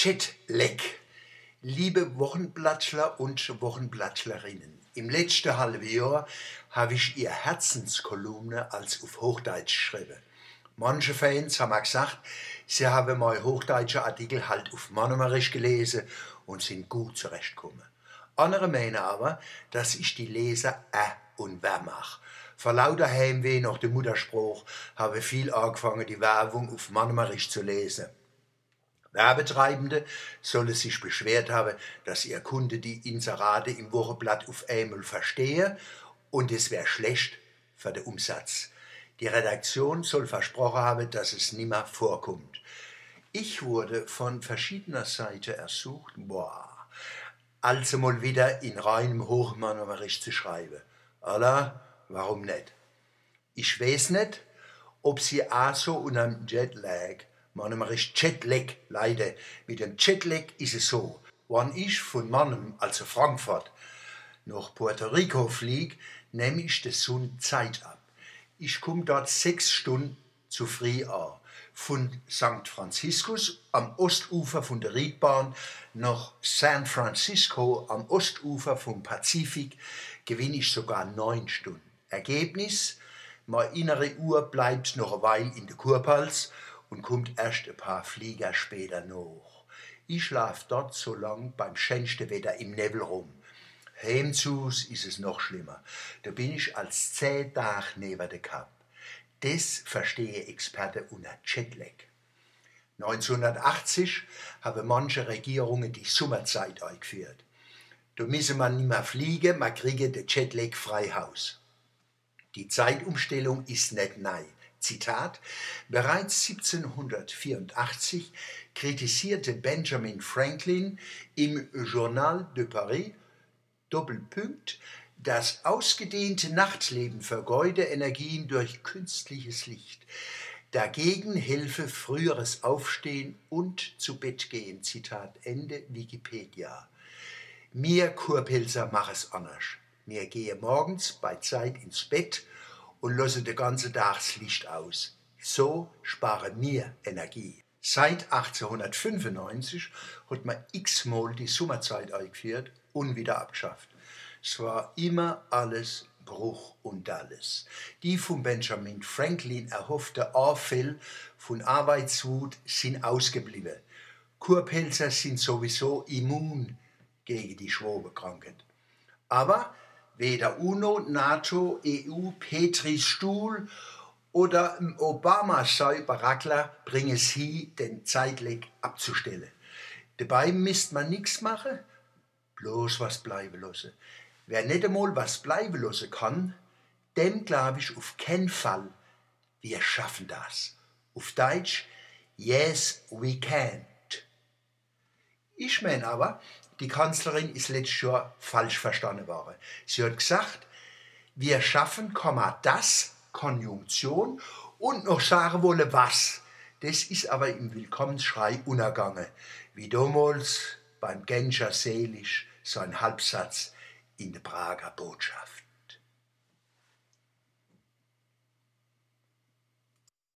Jetlag. Liebe Wochenblattler und Wochenblattlerinnen, im letzten halben Jahr habe ich ihr Herzenskolumne als auf Hochdeutsch geschrieben. Manche Fans haben gesagt, sie haben mal hochdeutsche Artikel halt auf Monomerisch gelesen und sind gut zurechtgekommen. Andere meinen aber, dass ich die Leser äh und wer mache. Vor lauter Heimweh nach dem Mutterspruch habe viel angefangen, die Werbung auf Monomerisch zu lesen. Werbetreibende solle sich beschwert haben, dass ihr Kunde die Inserate im Wochenblatt auf einmal verstehe und es wäre schlecht für den Umsatz. Die Redaktion soll versprochen haben, dass es nimmer vorkommt. Ich wurde von verschiedener Seite ersucht, boah, also mal wieder in reinem Hochmannerisch zu schreiben. Allah, warum nicht? Ich weiß nicht, ob sie auch so unter dem Jetlag Manchmal ist Jetlag, leider. Mit dem Jetlag ist es so. Wenn ich von Mannem, also Frankfurt, nach Puerto Rico fliege, nehme ich der Sonne Zeit ab. Ich komme dort sechs Stunden zu früh an. Von St. Franziskus am Ostufer von der Riedbahn nach San Francisco am Ostufer vom Pazifik gewinne ich sogar neun Stunden. Ergebnis, meine innere Uhr bleibt noch eine Weile in der Kurpals und kommt erst ein paar Flieger später noch. Ich schlaf dort so lang beim schönsten Wetter im Nebel rum. Heimzus ist es noch schlimmer. Da bin ich als zehn Tage neben der Kap. Das verstehe Experte unter Jetlag. 1980 haben manche Regierungen die Sommerzeit eingeführt. Da müsse man nicht mehr fliegen, man kriege den Jetlag frei Haus. Die Zeitumstellung ist nicht neu. Zitat, bereits 1784 kritisierte Benjamin Franklin im Journal de Paris Doppelpunkt das ausgedehnte Nachtleben vergeude Energien durch künstliches Licht. Dagegen helfe früheres Aufstehen und zu Bett gehen. Zitat Ende Wikipedia. Mir Kurpilzer mach es anders. Mir gehe morgens bei Zeit ins Bett und lasse den ganzen Tag das Licht aus. So spare mir Energie. Seit 1895 hat man x-mal die Sommerzeit eingeführt und wieder abgeschafft. Es war immer alles Bruch und alles. Die von Benjamin Franklin erhoffte Anfälle von Arbeitswut sind ausgeblieben. Kurpelzer sind sowieso immun gegen die Schwobekrankheit. Aber Weder UNO, NATO, EU, Petris Stuhl oder Obama sei Barackler bringe es hin, den Zeitleg abzustellen. Dabei misst man nichts machen, bloß was bleiben lassen. Wer nicht einmal was bleiben lassen kann, dem glaube ich auf keinen Fall, wir schaffen das. Auf Deutsch, yes, we can't. Ich meine aber, die Kanzlerin ist letztes Jahr falsch verstanden worden. Sie hat gesagt, wir schaffen, das, Konjunktion, und noch sagen wollen, was. Das ist aber im Willkommensschrei unergangen, wie damals beim Genscher Selig, so ein Halbsatz in der Prager Botschaft.